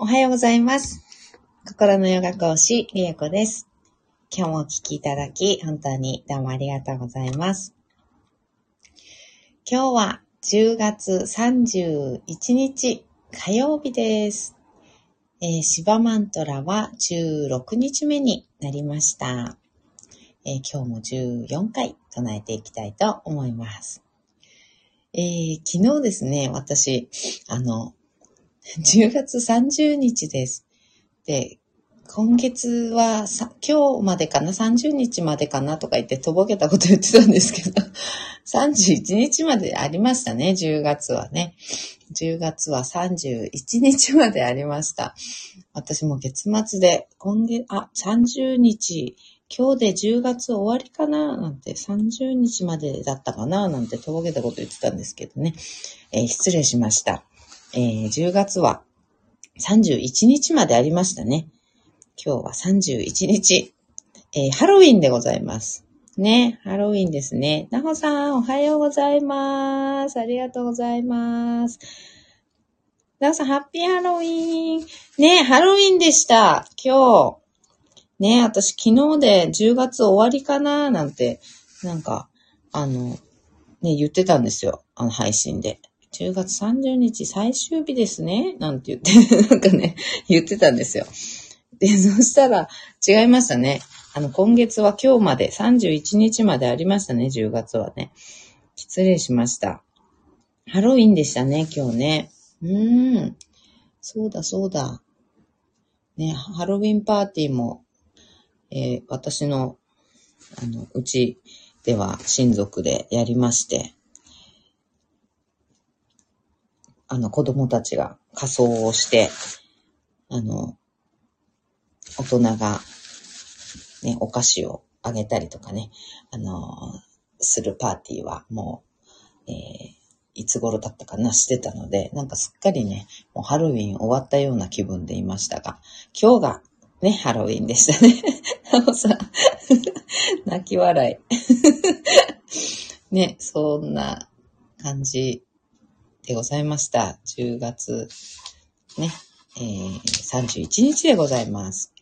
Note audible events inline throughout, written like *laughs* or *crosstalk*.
おはようございます。心のヨガ講師、りえこです。今日もお聞きいただき、本当にどうもありがとうございます。今日は10月31日火曜日です。えー、シバマントラは16日目になりました。えー今日も14回唱えていきたいと思います。えー昨日ですね、私、あの、*laughs* 10月30日です。で、今月はさ、今日までかな ?30 日までかなとか言ってとぼけたこと言ってたんですけど、*laughs* 31日までありましたね、10月はね。10月は31日までありました。私も月末で、今月、あ、30日、今日で10月終わりかな？なんて、30日までだったかな？なんてとぼけたこと言ってたんですけどね。えー失礼しました。えー10月は31日までありましたね。今日は31日、えーハロウィンでございます。ね、ハロウィンですね。なほさん、おはようございます。ありがとうございます。なほさん、ハッピーハロウィン。ね、ハロウィンでした。今日。ね、私昨日で10月終わりかななんて、なんか、あの、ね、言ってたんですよ。あの配信で。10月30日最終日ですね。なんて言って、*laughs* なんかね、言ってたんですよ。で、そしたら違いましたね。あの、今月は今日まで、31日までありましたね、10月はね。失礼しました。ハロウィンでしたね、今日ね。うーん。そうだ、そうだ。ね、ハロウィンパーティーも、えー私の、あの、うちでは親族でやりまして、あの、子供たちが仮装をして、あの、大人が、ね、お菓子をあげたりとかね、あの、するパーティーはもう、えーいつ頃だったかな、してたので、なんかすっかりね、もうハロウィン終わったような気分でいましたが、今日がね、ハロウィンでしたね。*laughs* なおさん、泣き笑い。*laughs* ね、そんな感じでございました。10月、ね、えー、31日でございます。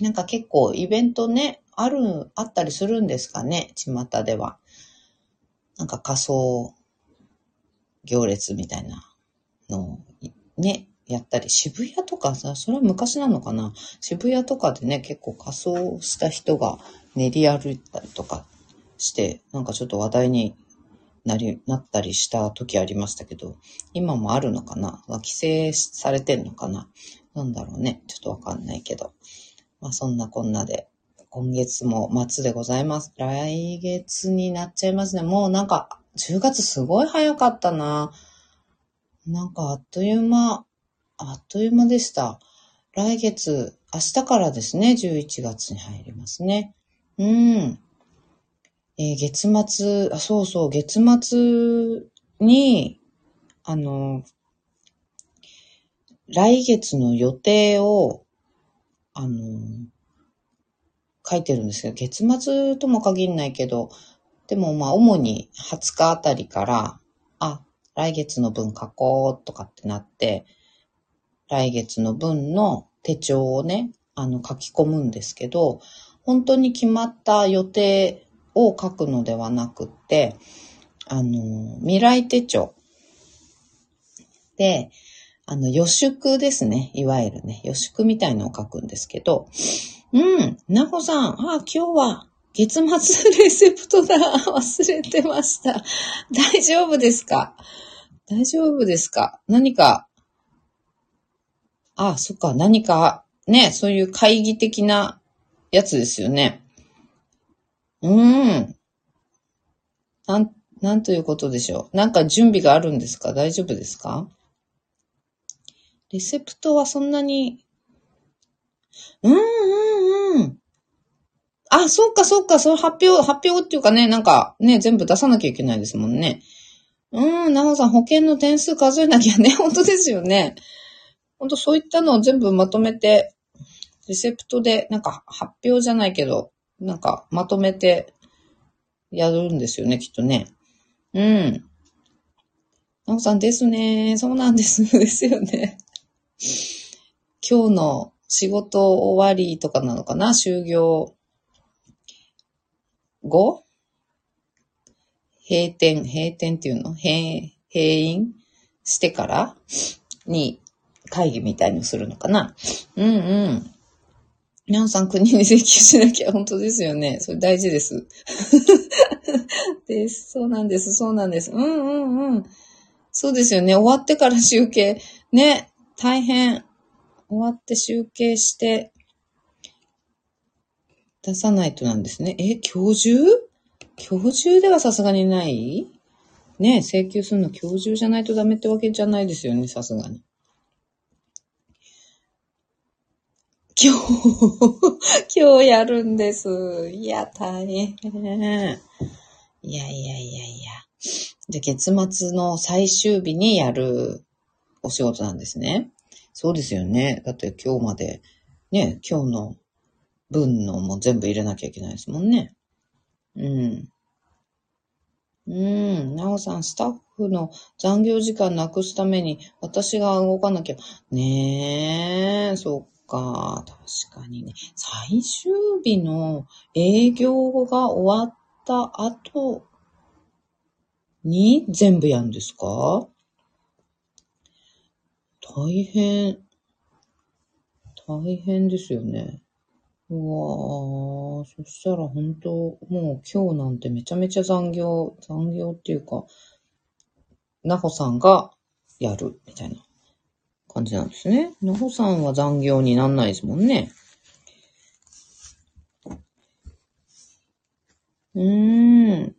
なんか結構イベントね、ある、あったりするんですかね、巷では。なんか仮装行列みたいなのをね、やったり、渋谷とかさ、それは昔なのかな渋谷とかでね、結構仮装した人が練り歩いたりとかして、なんかちょっと話題になり、なったりした時ありましたけど、今もあるのかな？規制されてんのかな？なんだろうね。ちょっとわかんないけど。まあそんなこんなで、今月も末でございます。来月になっちゃいますね。もうなんか、10月すごい早かったな。なんかあっという間、あっという間でした。来月、明日からですね、11月に入りますね。うん。えー月末、あ、そうそう、月末に、あの、来月の予定を、あの、書いてるんですよ。月末とも限らないけど、でもまあ主に20日あたりから、あ、来月の分書こうとかってなって、来月の分の手帳をね、あの書き込むんですけど、本当に決まった予定を書くのではなくって、あの、未来手帳で、あの、予祝ですね。いわゆるね、予祝みたいのを書くんですけど、うん、なほさん、あ、今日は月末レセプトだ。*laughs* 忘れてました。大丈夫ですか？大丈夫ですか？何か、あ、そっか、何か、ね、そういう会議的なやつですよね。うーん。なん、なんということでしょう。なんか準備があるんですか？大丈夫ですか？レセプトはそんなに、うんうんうん。あ、そっかそっか、その発表、発表っていうかね、なんかね、全部出さなきゃいけないですもんね。うん、なほさん、保険の点数数えなきゃね、*laughs* 本当ですよね。本当そういったのを全部まとめて、レセプトで、なんか発表じゃないけど、なんかまとめてやるんですよね、きっとね。うん。なほさんですね。そうなんです。*laughs* ですよね。今日の仕事終わりとかなのかな？終業後？閉店、閉店っていうの？閉、閉院してから？に会議みたいにするのかな？うんうん。皆さん国に請求しなきゃ本当ですよね。それ大事です。です。そうなんです。そうなんです。うんうんうん。そうですよね。終わってから集計。ね。大変。終わって集計して、出さないとなんですね。え、今日中？今日中ではさすがにない？ね請求するの今日中じゃないとダメってわけじゃないですよね、さすがに。今日、*laughs* 今日やるんです。いや、大変。いやいやいやいや。じゃ、月末の最終日にやるお仕事なんですね。そうですよね。だって今日まで、ね、今日の分のも全部入れなきゃいけないですもんね。うん。うん。なおさん、スタッフの残業時間なくすために私が動かなきゃ。ねえ、そっか。確かにね。最終日の営業が終わった後に全部やるんですか？大変、大変ですよね。うわー、そしたら本当、もう今日なんてめちゃめちゃ残業、残業っていうか、なほさんがやるみたいな感じなんですね。なほさんは残業になんないですもんね。うーん。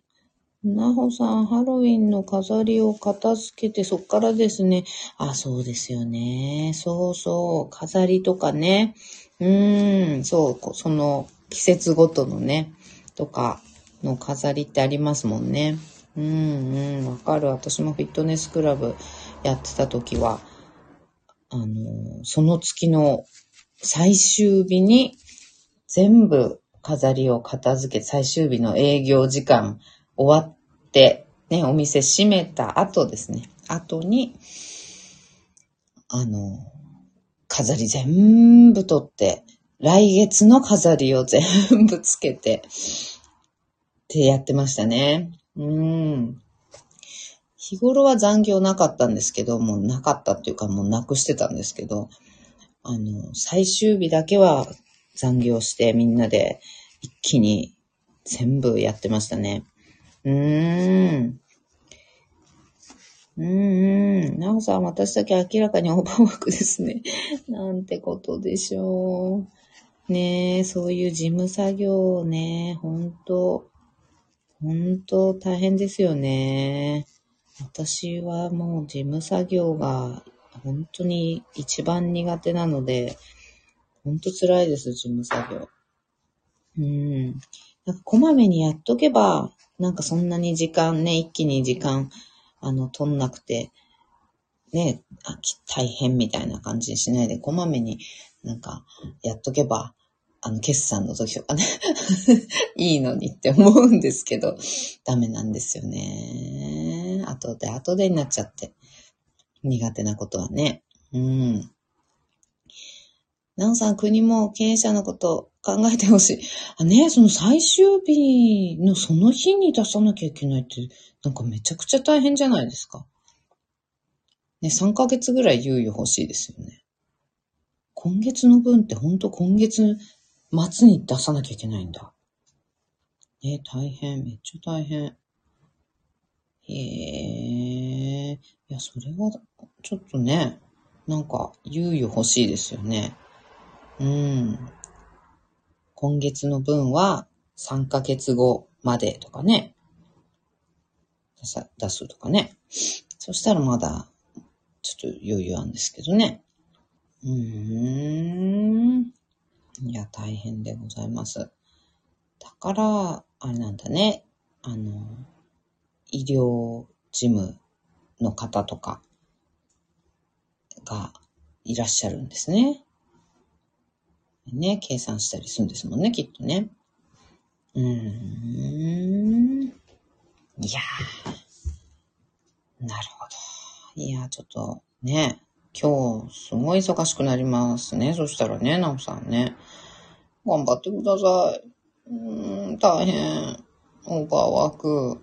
なほさん、ハロウィンの飾りを片付けて、そっからですね。あ、そうですよね。そうそう。飾りとかね。うーん、そう、その季節ごとのね、とかの飾りってありますもんね。うんうん、わかる。私もフィットネスクラブやってた時は、あの、その月の最終日に全部飾りを片付け、最終日の営業時間終わって、ね、お店閉めた後ですね。後に、あの、飾り全部取って、来月の飾りを全部つけて、ってやってましたね。うん。日頃は残業なかったんですけど、もうなかったっていうかもうなくしてたんですけど、あの、最終日だけは残業してみんなで一気に全部やってましたね。うーん。うんうん。なおさん、私だけ明らかにオーバーワークですね。*laughs* なんてことでしょう。ねえ、そういう事務作業ね、ほんと、ほんと大変ですよね。私はもう事務作業が本当に一番苦手なので、ほんと辛いです、事務作業。うん。なんかこまめにやっとけば、なんかそんなに時間ね、一気に時間、あの、取んなくて、ね、あ大変みたいな感じにしないで、こまめになんかやっとけば、あの、決算の時とかね *laughs* いいのにって思うんですけど、ダメなんですよね。後で後でになっちゃって。苦手なことはね。うん。なおさん、国も経営者のこと考えてほしい。あ、ね、その最終日のその日に出さなきゃいけないって、なんかめちゃくちゃ大変じゃないですか。ね、3ヶ月ぐらい猶予欲しいですよね。今月の分ってほんと今月末に出さなきゃいけないんだ。ね、大変、めっちゃ大変。へえ、いや、それは、ちょっとね、なんか、猶予欲しいですよね。うん。今月の分は3ヶ月後までとかね。出すとかね。そしたらまだ、ちょっと余裕あるんですけどね。うーん。いや、大変でございます。だから、あれなんだね。あの、医療事務の方とかがいらっしゃるんですね。ね、計算したりするんですもんね、きっとね。うーん。いやー。なるほど。いや、ちょっとね、今日、すごい忙しくなりますね。そしたらね、なおさんね。頑張ってください。うーん、大変。オーバーワーク。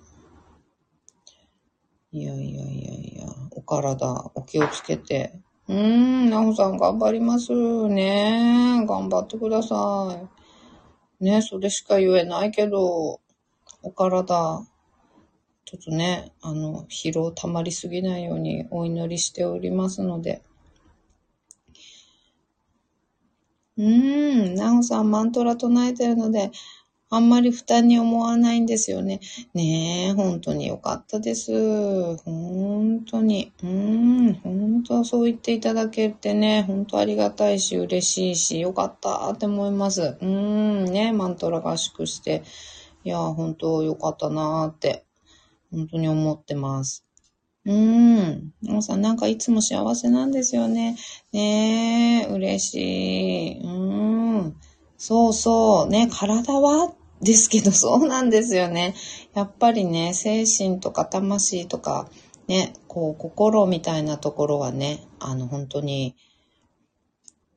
いやいやいやいや、お体、お気をつけて。うーん、なおさん頑張りますね。頑張ってください。ね、それしか言えないけど、お体、ちょっとね、あの、疲労溜まりすぎないようにお祈りしておりますので。うーん、なおさんマントラ唱えてるので、あんまり負担に思わないんですよね。ねえ、本当によかったです。本当に。うん、本当そう言っていただけてね、本当ありがたいし、嬉しいし、よかったって思います。うん、ね、マントラ合宿して。いや、本当よかったなーって、本当に思ってます。うーん。もさん、なんかいつも幸せなんですよね。ねえ、嬉しい。うーん。そうそう。ね、体はですけど、*laughs* そうなんですよね。やっぱりね、精神とか魂とか、ね、こう、心みたいなところはね、あの、本当に、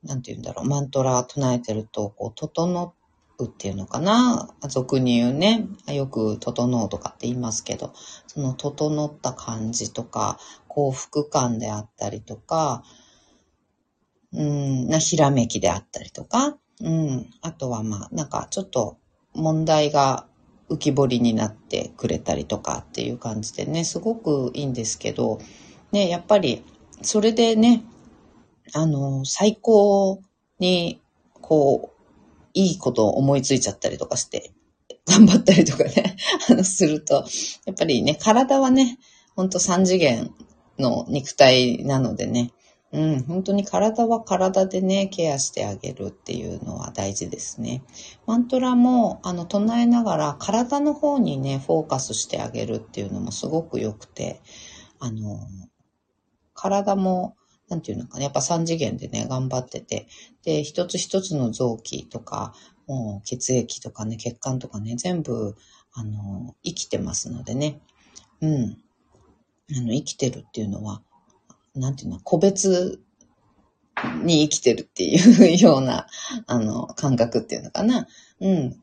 なんて言うんだろう、マントラ唱えてると、こう、整うっていうのかな。俗に言うね、よく整うとかって言いますけど、その整った感じとか、幸福感であったりとか、うん、な、ひらめきであったりとか、うん。あとはまあ、なんかちょっと問題が浮き彫りになってくれたりとかっていう感じでね、すごくいいんですけど、ね、やっぱり、それでね、あの、最高に、こう、いいことを思いついちゃったりとかして、頑張ったりとかね、*laughs* あの、すると、やっぱりね、体はね、ほんと3次元の肉体なのでね、うん、本当に体は体でね、ケアしてあげるっていうのは大事ですね。マントラも、あの、唱えながら体の方にね、フォーカスしてあげるっていうのもすごく良くて、あの、体も、なんていうのかな、やっぱ3次元でね、頑張ってて、で、一つ一つの臓器とか、もう血液とかね、血管とかね、全部、あの、生きてますのでね、うん。あの、生きてるっていうのは、なんていうの、個別に生きてるっていうような、あの、感覚っていうのかな。うん。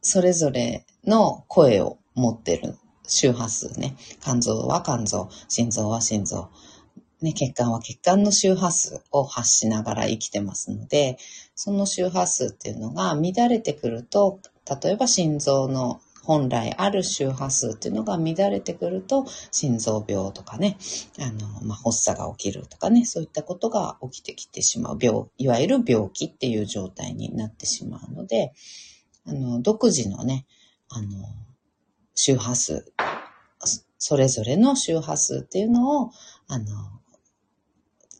それぞれの声を持ってる周波数ね。肝臓は肝臓、心臓は心臓。ね、血管は血管の周波数を発しながら生きてますので、その周波数っていうのが乱れてくると、例えば心臓の本来ある周波数っていうのが乱れてくると、心臓病とかね、あの、まあ、発作が起きるとかね、そういったことが起きてきてしまう、病、いわゆる病気っていう状態になってしまうので、あの、独自のね、あの、周波数、それぞれの周波数っていうのを、あの、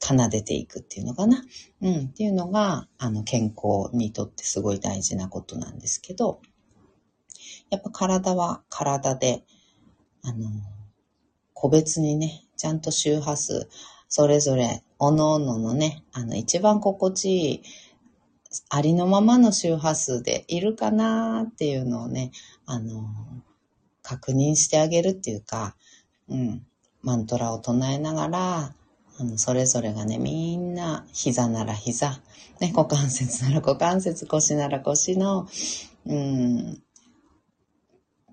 奏でていくっていうのかな。うん、っていうのが、あの、健康にとってすごい大事なことなんですけど、やっぱ体は体で、あの、個別にね、ちゃんと周波数、それぞれ、おのおののね、あの、一番心地いい、ありのままの周波数でいるかなっていうのをね、あの、確認してあげるっていうか、うん、マントラを唱えながら、あの、それぞれがね、みんな、膝なら膝、ね、股関節なら股関節、腰なら腰の、うん、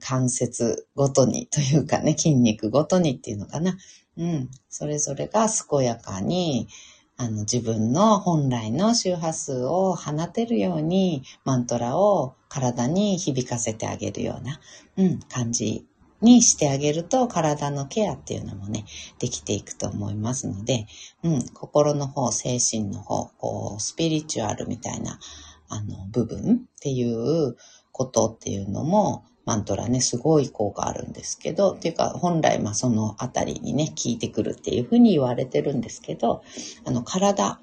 関節ごとにというかね、筋肉ごとにっていうのかな。うん。それぞれが健やかに、あの、自分の本来の周波数を放てるように、マントラを体に響かせてあげるような、うん、感じにしてあげると、体のケアっていうのもね、できていくと思いますので、うん、心の方、精神の方、こう、スピリチュアルみたいな、あの、部分っていうことっていうのも、マントラね、すごい効果あるんですけど、っていうか、本来、まあ、そのあたりにね、効いてくるっていうふうに言われてるんですけど、あの、体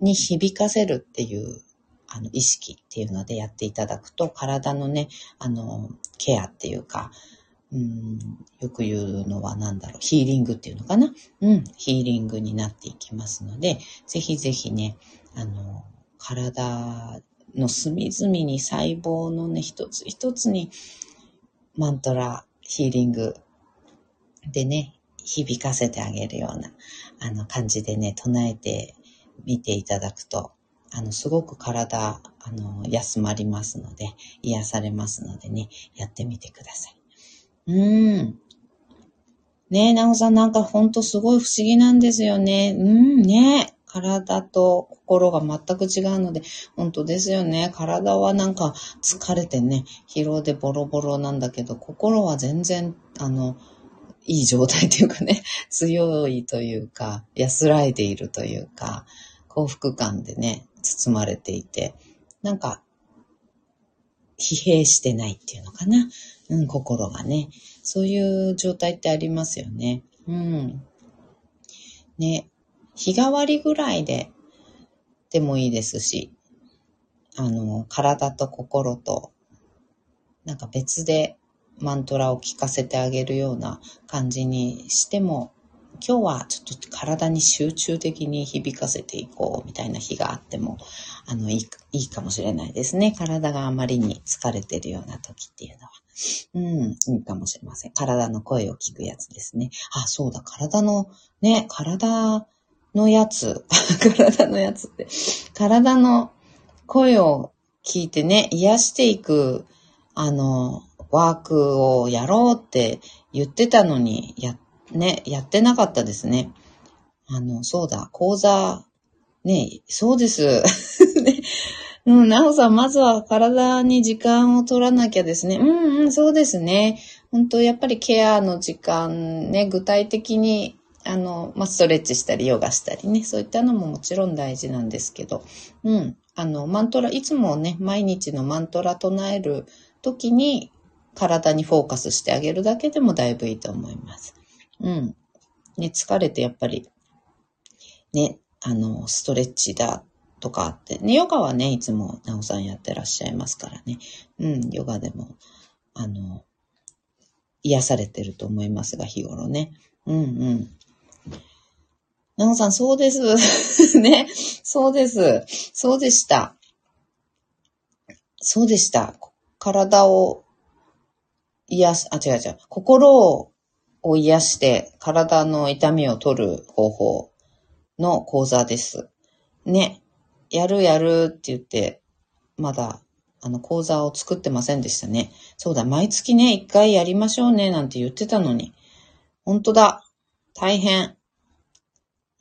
に響かせるっていう、あの、意識っていうのでやっていただくと、体のね、あの、ケアっていうか、うん、よく言うのは何だろう、ヒーリングっていうのかな？うん、ヒーリングになっていきますので、ぜひぜひね、あの、体の隅々に細胞のね、一つ一つにマントラヒーリングでね、響かせてあげるような、あの、感じでね、唱えてみていただくと、あの、すごく体、あの、休まりますので、癒されますのでね、やってみてください。うーん。ねえ、なおさんなんかほんとすごい不思議なんですよね。うんね体と心が全く違うので、本当ですよね。体はなんか疲れてね、疲労でボロボロなんだけど、心は全然、あの、いい状態というかね、*laughs* 強いというか、安らいでいるというか、幸福感でね、包まれていて、なんか、疲弊してないっていうのかな。うん、心がね。そういう状態ってありますよね。うん。ね。日替わりぐらいで、でもいいですし、あの、体と心と、なんか別でマントラを聞かせてあげるような感じにしても今日はちょっと体に集中的に響かせていこうみたいな日があっても、あの、いい、いいかもしれないですね。体があまりに疲れてるような時っていうのは。うん、いいかもしれません。体の声を聞くやつですね。あ、そうだ、体の、ね、体のやつ、*laughs* 体のやつって、体の声を聞いてね、癒していく、あの、ワークをやろうって言ってたのに、やね、やってなかったですね。あの、そうだ、講座、ね、そうです。*laughs* ね、うん、なおさん、まずは体に時間を取らなきゃですね。うんうん、そうですね。本当やっぱりケアの時間ね、具体的に、あの、まあ、ストレッチしたり、ヨガしたりね、そういったのももちろん大事なんですけど、うん、あの、マントラ、いつもね、毎日のマントラ唱える時に、体にフォーカスしてあげるだけでもだいぶいいと思います。うん。ね、疲れてやっぱり、ね、あの、ストレッチだとかって、ね、ヨガはね、いつもなおさんやってらっしゃいますからね。うん、ヨガでも、あの、癒されてると思いますが、日頃ね。うんうん。なおさん、そうです。*laughs* ね。そうです。そうでした。そうでした。体を癒す、あ、違う違う。心を癒して体の痛みを取る方法の講座です。ね。やるやるって言って、まだ、あの、講座を作ってませんでしたね。そうだ、毎月ね、一回やりましょうね、なんて言ってたのに。本当だ。大変。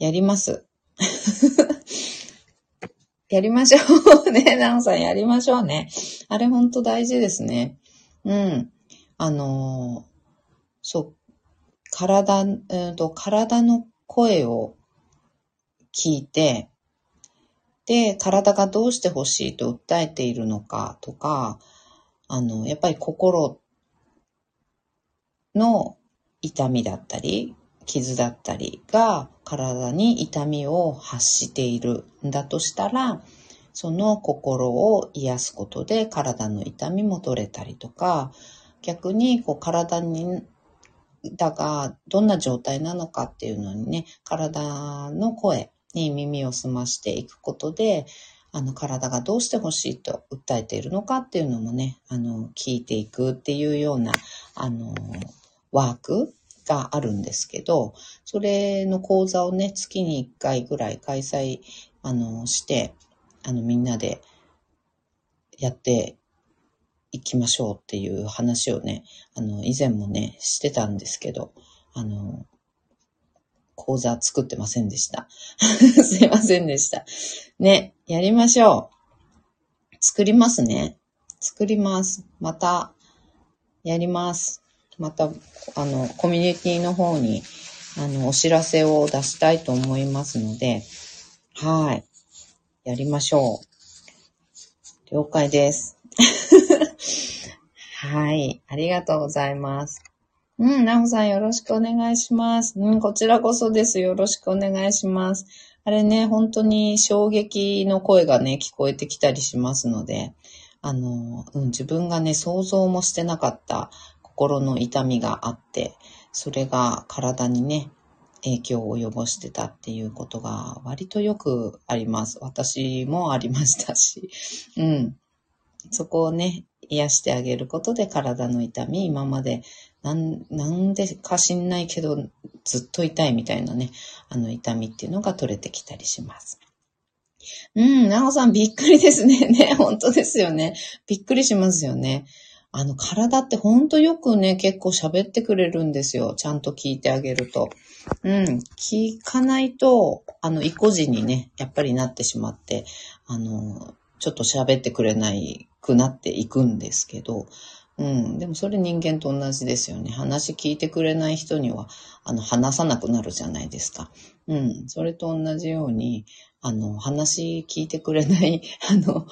やります。*laughs* やりましょうね。*laughs* ナオさんやりましょうね。あれ本当大事ですね。うん。あの、そう、体、うんと、体の声を聞いて、で、体がどうして欲しいと訴えているのかとか、あの、やっぱり心の痛みだったり、傷だったりが体に痛みを発しているんだとしたら、その心を癒すことで体の痛みも取れたりとか、逆にこう体にだが、どんな状態なのかっていうのにね、体の声に耳を澄ましていくことで、あの、体がどうして欲しいと訴えているのかっていうのもね、あの、聞いていくっていうような、あの、ワークがあるんですけど、それの講座をね、月に1回ぐらい開催、あの、して、あの、みんなでやって行きましょうっていう話をね、あの、以前もね、してたんですけど、あの、講座作ってませんでした。*laughs* すいませんでした。ね、やりましょう。作りますね。作ります。また、やります。また、あの、コミュニティの方に、あの、お知らせを出したいと思いますので、はい。やりましょう。了解です。*laughs* はい。ありがとうございます。うん、なほさんよろしくお願いします。うん、こちらこそです。よろしくお願いします。あれね、本当に衝撃の声がね、聞こえてきたりしますので、あの、うん、自分がね、想像もしてなかった心の痛みがあって、それが体にね、影響を及ぼしてたっていうことが割とよくあります。私もありましたし。*laughs* うん。そこをね、癒してあげることで体の痛み、今までなん、なんでか知んないけど、ずっと痛いみたいなね、あの痛みっていうのが取れてきたりします。うん、なおさんびっくりですね。ね、本当ですよね。びっくりしますよね。あの、体ってほんとよくね、結構喋ってくれるんですよ。ちゃんと聞いてあげると。うん。聞かないと、あの、意固地にね、やっぱりなってしまって、あの、ちょっと喋ってくれないくなっていくんですけど、うん。でもそれ人間と同じですよね。話聞いてくれない人には、あの、話さなくなるじゃないですか。うん。それと同じように、あの、話聞いてくれない、*laughs* あの、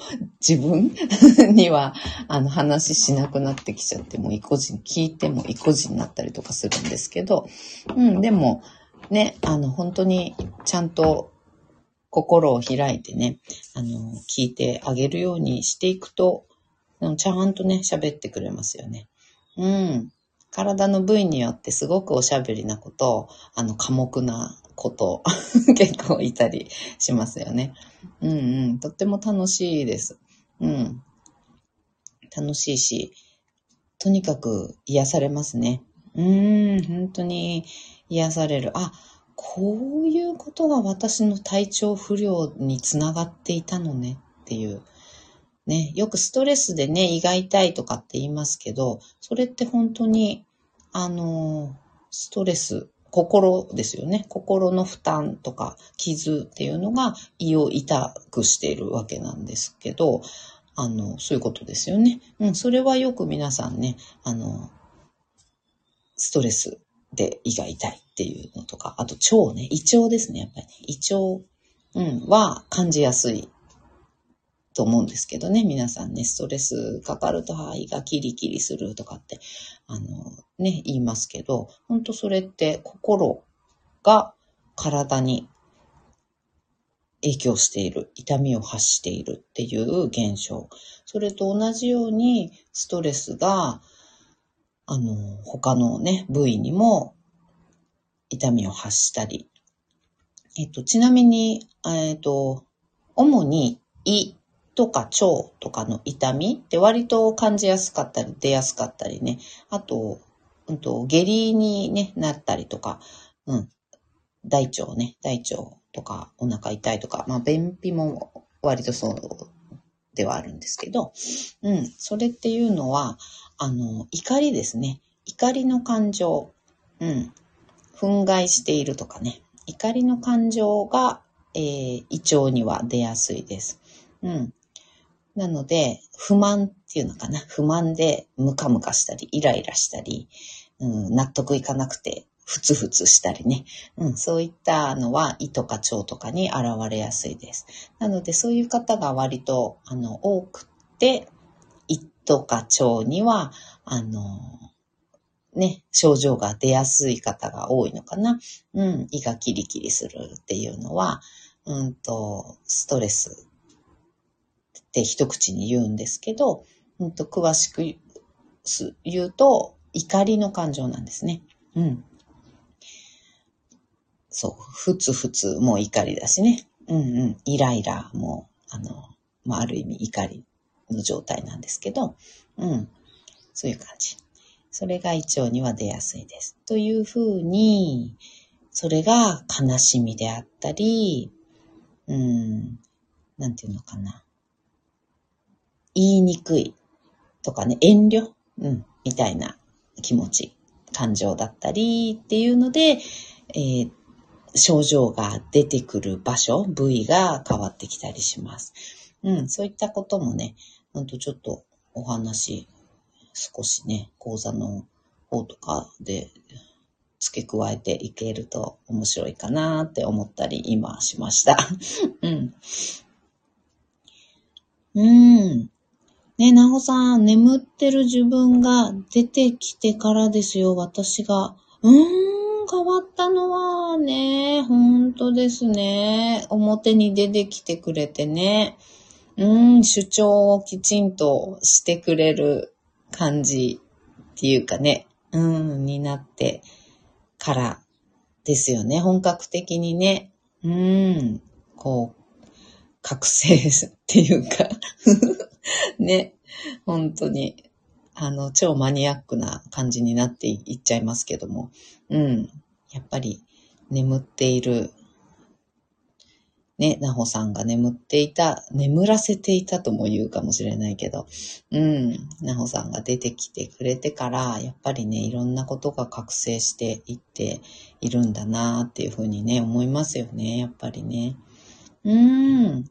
自分 *laughs* には、あの、話しなくなってきちゃって、もう意固地に、聞いても意固地になったりとかするんですけど、うん、でも、ね、あの、本当にちゃんと心を開いてね、あの、聞いてあげるようにしていくと、ちゃんとね、喋ってくれますよね。うん。体の部位によってすごくおしゃべりなこと、あの、寡黙なこと *laughs* 結構いたりしますよね。うんうん。とっても楽しいです。うん。楽しいし、とにかく癒されますね。うーん、本当に癒される。あ、こういうことが私の体調不良につながっていたのねっていう。ね、よくストレスでね、胃が痛いとかって言いますけど、それって本当に、あの、ストレス心ですよね。心の負担とか傷っていうのが胃を痛くしているわけなんですけど、あの、そういうことですよね。うん、それはよく皆さんね、あの、ストレスで胃が痛いっていうのとか、あと腸ね、胃腸ですね、やっぱり、ね。胃腸、うん、は感じやすいと思うんですけどね、皆さんね、ストレスかかると肺がキリキリするとかって、あの、ね、言いますけど、本当それって心が体に影響している、痛みを発しているっていう現象。それと同じように、ストレスが、あの、他のね、部位にも痛みを発したり。えっと、ちなみに、えっと、主に胃とか腸とかの痛みって割と感じやすかったり出やすかったりね。あと、うんと、下痢に、ね、なったりとか、うん、大腸ね、大腸とかお腹痛いとか、まあ便秘も割とそうではあるんですけど、うん、それっていうのは、あの、怒りですね。怒りの感情、うん、憤慨しているとかね、怒りの感情が、えー、胃腸には出やすいです。うん。なので、不満っていうのかな。不満でムカムカしたり、イライラしたり、うん、納得いかなくて、ふつふつしたりね。うん、そういったのは胃とか腸とかに現れやすいです。なので、そういう方が割と、あの、多くて、胃とか腸には、あの、ね、症状が出やすい方が多いのかな。うん、胃がキリキリするっていうのは、うんと、ストレスって一口に言うんですけど、うんと詳しく言うと、怒りの感情なんですね。うん。そう、ふつふつもう怒りだしね。うんうん。イライラも、あの、まあ、ある意味怒りの状態なんですけど、うん。そういう感じ。それが胃腸には出やすいです。というふうに、それが悲しみであったり、うん、なんていうのかな。言いにくいとかね、遠慮、うん、みたいな気持ち、感情だったりっていうので、えー、症状が出てくる場所、部位が変わってきたりします。うん、そういったこともね、ほんとちょっとお話、少しね、講座の方とかで付け加えていけると面白いかなって思ったり今しました。うん。うん。ね、なほさん、眠ってる自分が出てきてからですよ、私が。うーん、変わったのはね、ほんとですね。表に出てきてくれてね。うん、主張をきちんとしてくれる感じっていうかね、うん、になってからですよね。本格的にね。うん、こう、覚醒っていうか *laughs* ね、本当に、あの、超マニアックな感じになっていっちゃいますけども、うん。やっぱり眠っているね、なほさんが眠っていた、眠らせていたとも言うかもしれないけど、うん、なほさんが出てきてくれてから、やっぱりね、いろんなことが覚醒していっているんだなっていうふうにね、思いますよね、やっぱりね。うん。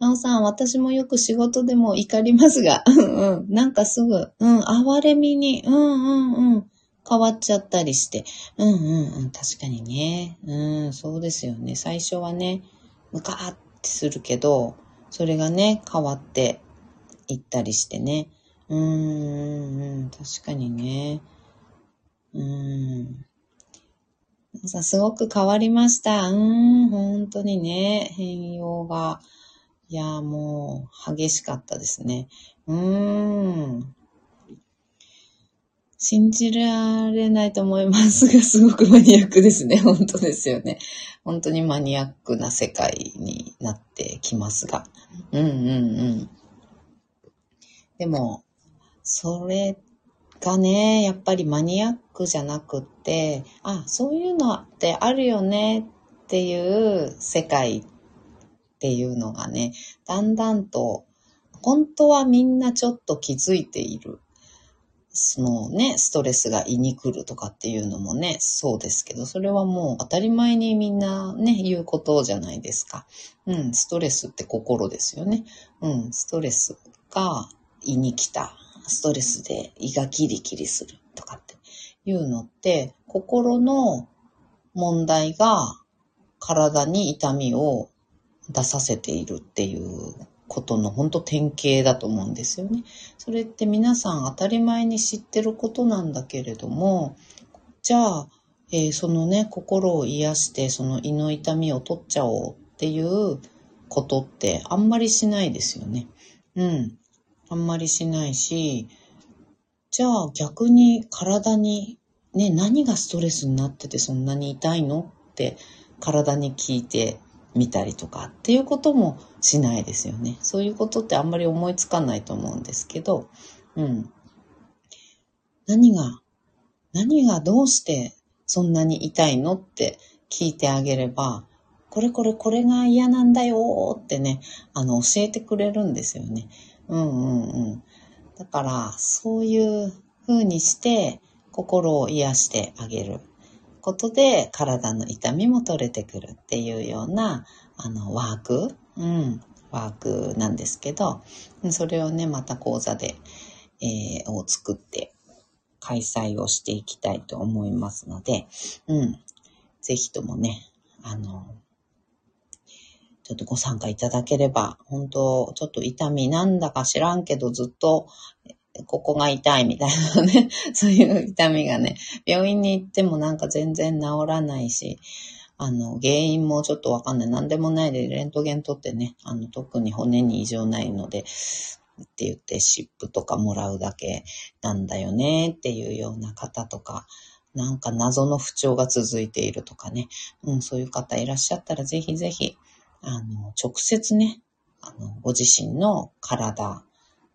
なおさん、私もよく仕事でも怒りますが、*laughs* うんうん、なんかすぐ、うん、哀れみに、うんうんうん、変わっちゃったりして。うんうんうん、確かにね。うん、そうですよね。最初はね、ムカーってするけど、それがね、変わっていったりしてね。うーん、確かにね。うん。さすごく変わりました。うん、本当にね、変容が。いや、もう、激しかったですね。うーん。信じられないと思いますが、すごくマニアックですね。*laughs* 本当ですよね。本当にマニアックな世界になってきますが。うんうんうん。でも、それがね、やっぱりマニアックじゃなくて、あ、そういうのってあるよねっていう世界っていうのがね、だんだんと、本当はみんなちょっと気づいているそのね、ストレスが胃に来るとかっていうのもね、そうですけど、それはもう当たり前にみんなね、言うことじゃないですか。うん、ストレスって心ですよね。うん、ストレスが胃に来た。ストレスで胃がキリキリするとかっていうのって、心の問題が体に痛みを出させているっていうことの本当典型だと思うんですよね。それって皆さん当たり前に知ってることなんだけれども、じゃあ、えー、そのね、心を癒して、その胃の痛みを取っちゃおうっていうことってあんまりしないですよね。うん。あんまりしないし、じゃあ逆に体にね、何がストレスになっててそんなに痛いのって体に聞いて見たりとかっていうこともしないですよね。そういうことってあんまり思いつかないと思うんですけど、うん。何が、何がどうしてそんなに痛いのって聞いてあげれば、これこれこれが嫌なんだよってね、あの、教えてくれるんですよね。うんうんうん。だから、そういう風にして、心を癒してあげる。ことで体の痛みも取れてくるっていうようなあのワーク、うん、ワークなんですけど、それをね、また講座で、えー、を作って開催をしていきたいと思いますので、うん、ぜひともね、あの、ちょっとご参加いただければ、本当ちょっと痛みなんだか知らんけどずっとここが痛いみたいなね、*laughs* そういう痛みがね、病院に行ってもなんか全然治らないし、あの、原因もちょっとわかんない。何でもないで、レントゲン取ってね、あの、特に骨に異常ないので、って言って、湿布とかもらうだけなんだよね、っていうような方とか、なんか謎の不調が続いているとかね、うん、そういう方いらっしゃったら、ぜひぜひ、あの、直接ね、あの、ご自身の体、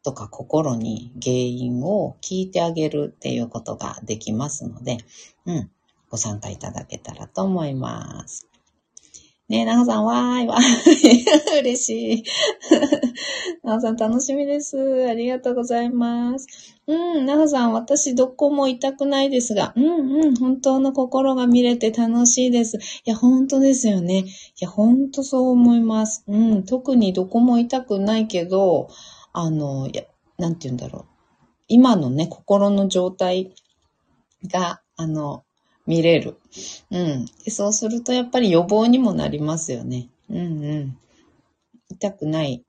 とか心に原因を聞いてあげるっていうことができますので、うん、ご参加いただけたらと思います。ねえ、なほさん、わーい、わーい。*laughs* 嬉しい。*laughs* なほさん、楽しみです。ありがとうございます。うん、なほさん、私、どこも痛くないですが、うんうん、本当の心が見れて楽しいです。いや、本当ですよね。いや、本当そう思います。うん、特にどこも痛くないけど、あの、なんて言うんだろう。今のね、心の状態が、あの、見れる。うん。そうするとやっぱり予防にもなりますよね。うんうん。痛くない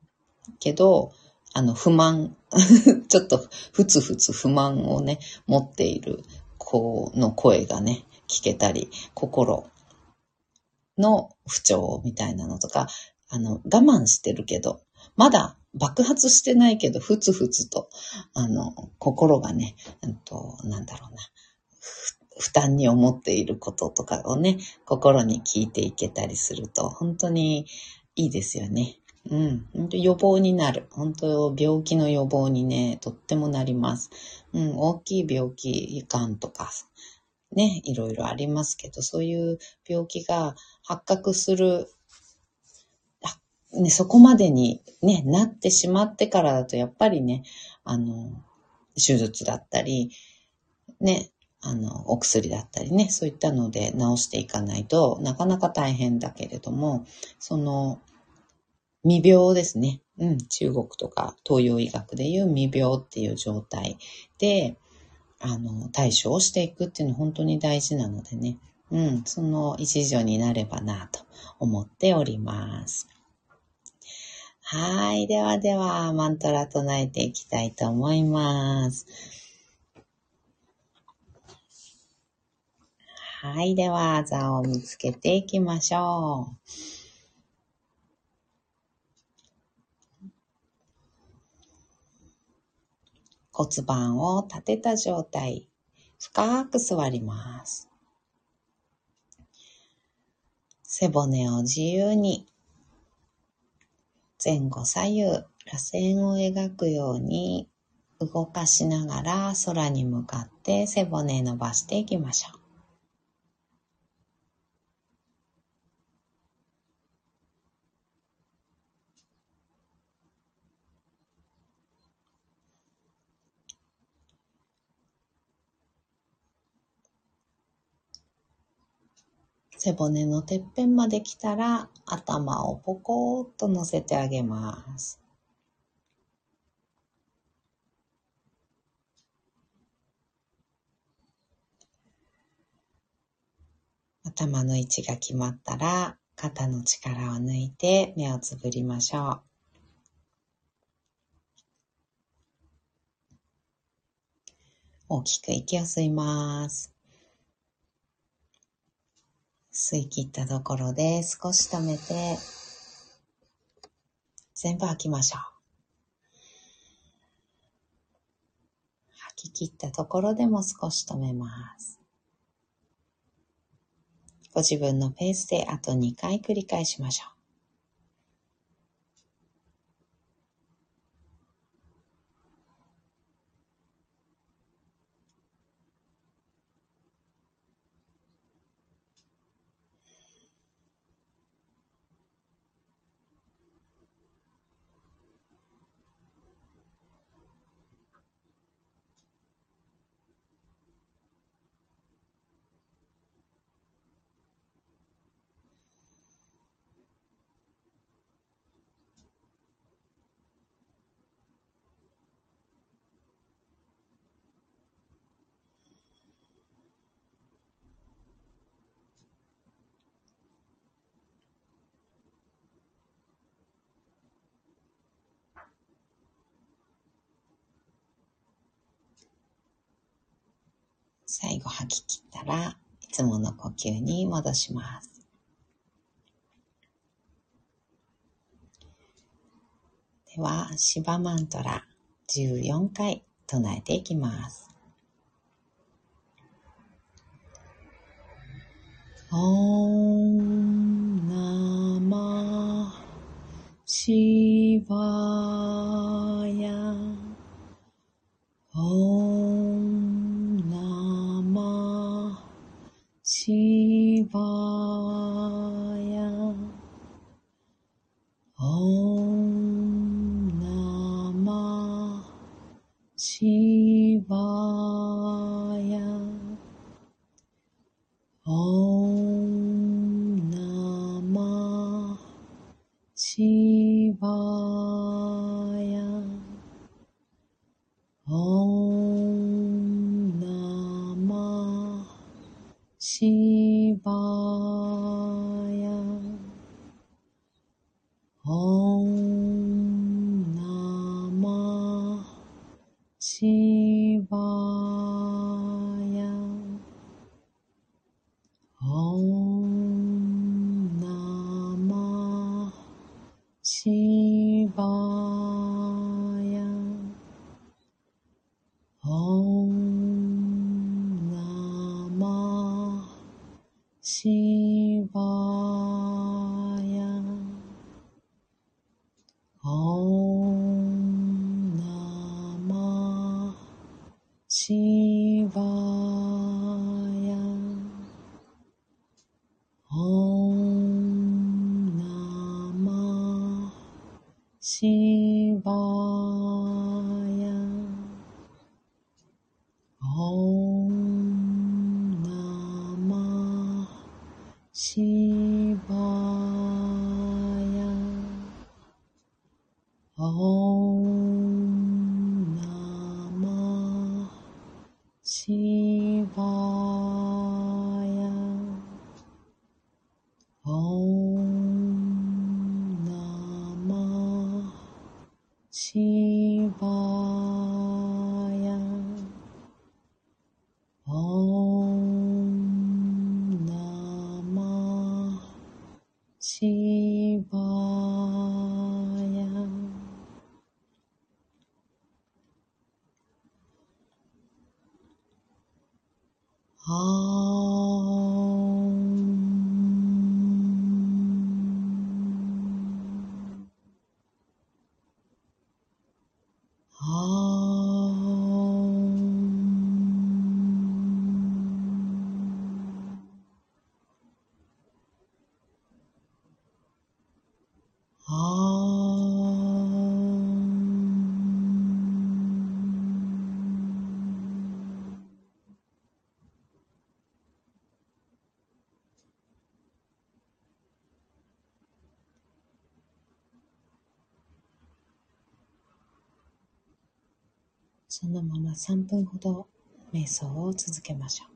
けど、あの、不満、*laughs* ちょっとふつふつ不満をね、持っている子の声がね、聞けたり、心の不調みたいなのとか、あの、我慢してるけど、まだ爆発してないけど、ふつふつと、あの、心がね、うんと、なんだろうな、負担に思っていることとかをね、心に聞いていけたりすると、本当にいいですよね。うん。本当予防になる。本当病気の予防にね、とってもなります。うん。大きい病気、がんとか、ね、いろいろありますけど、そういう病気が発覚する、ね、そこまでにね、なってしまってからだと、やっぱりね、あの、手術だったり、ね、あの、お薬だったりね、そういったので治していかないとなかなか大変だけれども、その、未病ですね。うん、中国とか東洋医学でいう未病っていう状態で、あの、対処をしていくっていうのは本当に大事なのでね、うん、その一助になればなと思っております。はい。ではでは、マントラ唱えていきたいと思います。はい。では、座を見つけていきましょう。骨盤を立てた状態。深く座ります。背骨を自由に前後左右螺旋を描くように動かしながら空に向かって背骨伸ばしていきましょう。背骨のてっぺんまで来たら頭をポコーっと乗せてあげます。頭の位置が決まったら肩の力を抜いて目をつぶりましょう。大きく息を吸います。吸い切ったところで少し止めて、全部吐きましょう。吐き切ったところでも少し止めます。ご自分のペースであと2回繰り返しましょう。最後吐き切ったらいつもの呼吸に戻します。では、シバマントラ14回唱えていきます。オンそのまま3分ほど瞑想を続けましょう。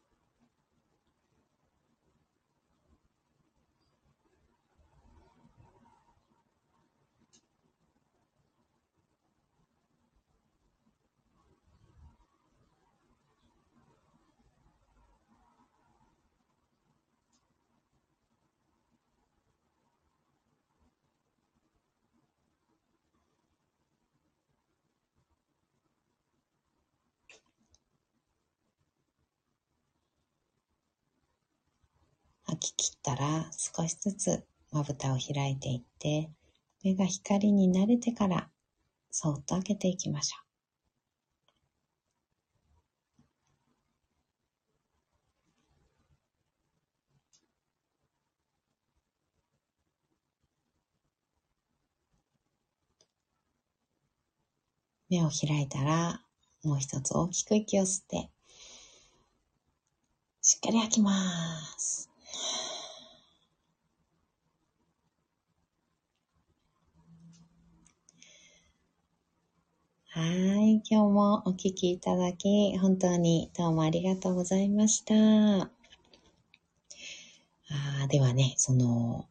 たら少しずつまぶたを開いていって、目が光に慣れてからそっと開けていきましょう。目を開いたら、もう一つ大きく息を吸って、しっかり吐きます。はい。今日もお聞きいただき、本当にどうもありがとうございました。あではね、その、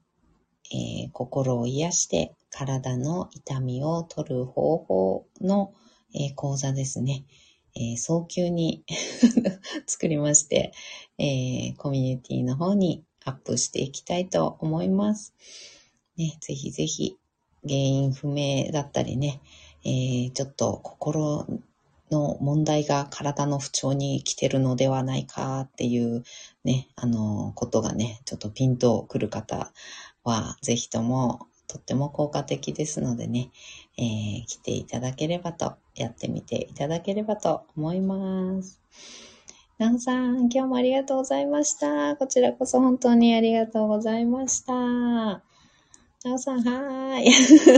えー、心を癒して体の痛みを取る方法の、えー、講座ですね。えー、早急に *laughs* 作りまして、えコミュニティの方にアップしていきたいと思います。ね、ぜひぜひ原因不明だったりね、えー、ちょっと心の問題が体の不調に来てるのではないかっていうね、あの、ことがね、ちょっとピンとくる方は、ぜひともとっても効果的ですのでね、えー、来ていただければと、やってみていただければと思います。なおさん、今日もありがとうございました。こちらこそ本当にありがとうございました。なおさん、はーい。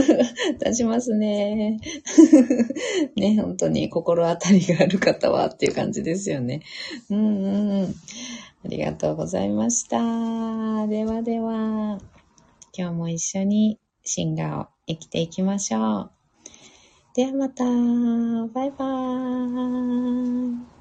*laughs* 出しますね。*laughs* ね、本当に心当たりがある方はっていう感じですよね。うんうん。ありがとうございました。ではでは、今日も一緒にシンガーを生きていきましょう。ではまた、バイバーイ。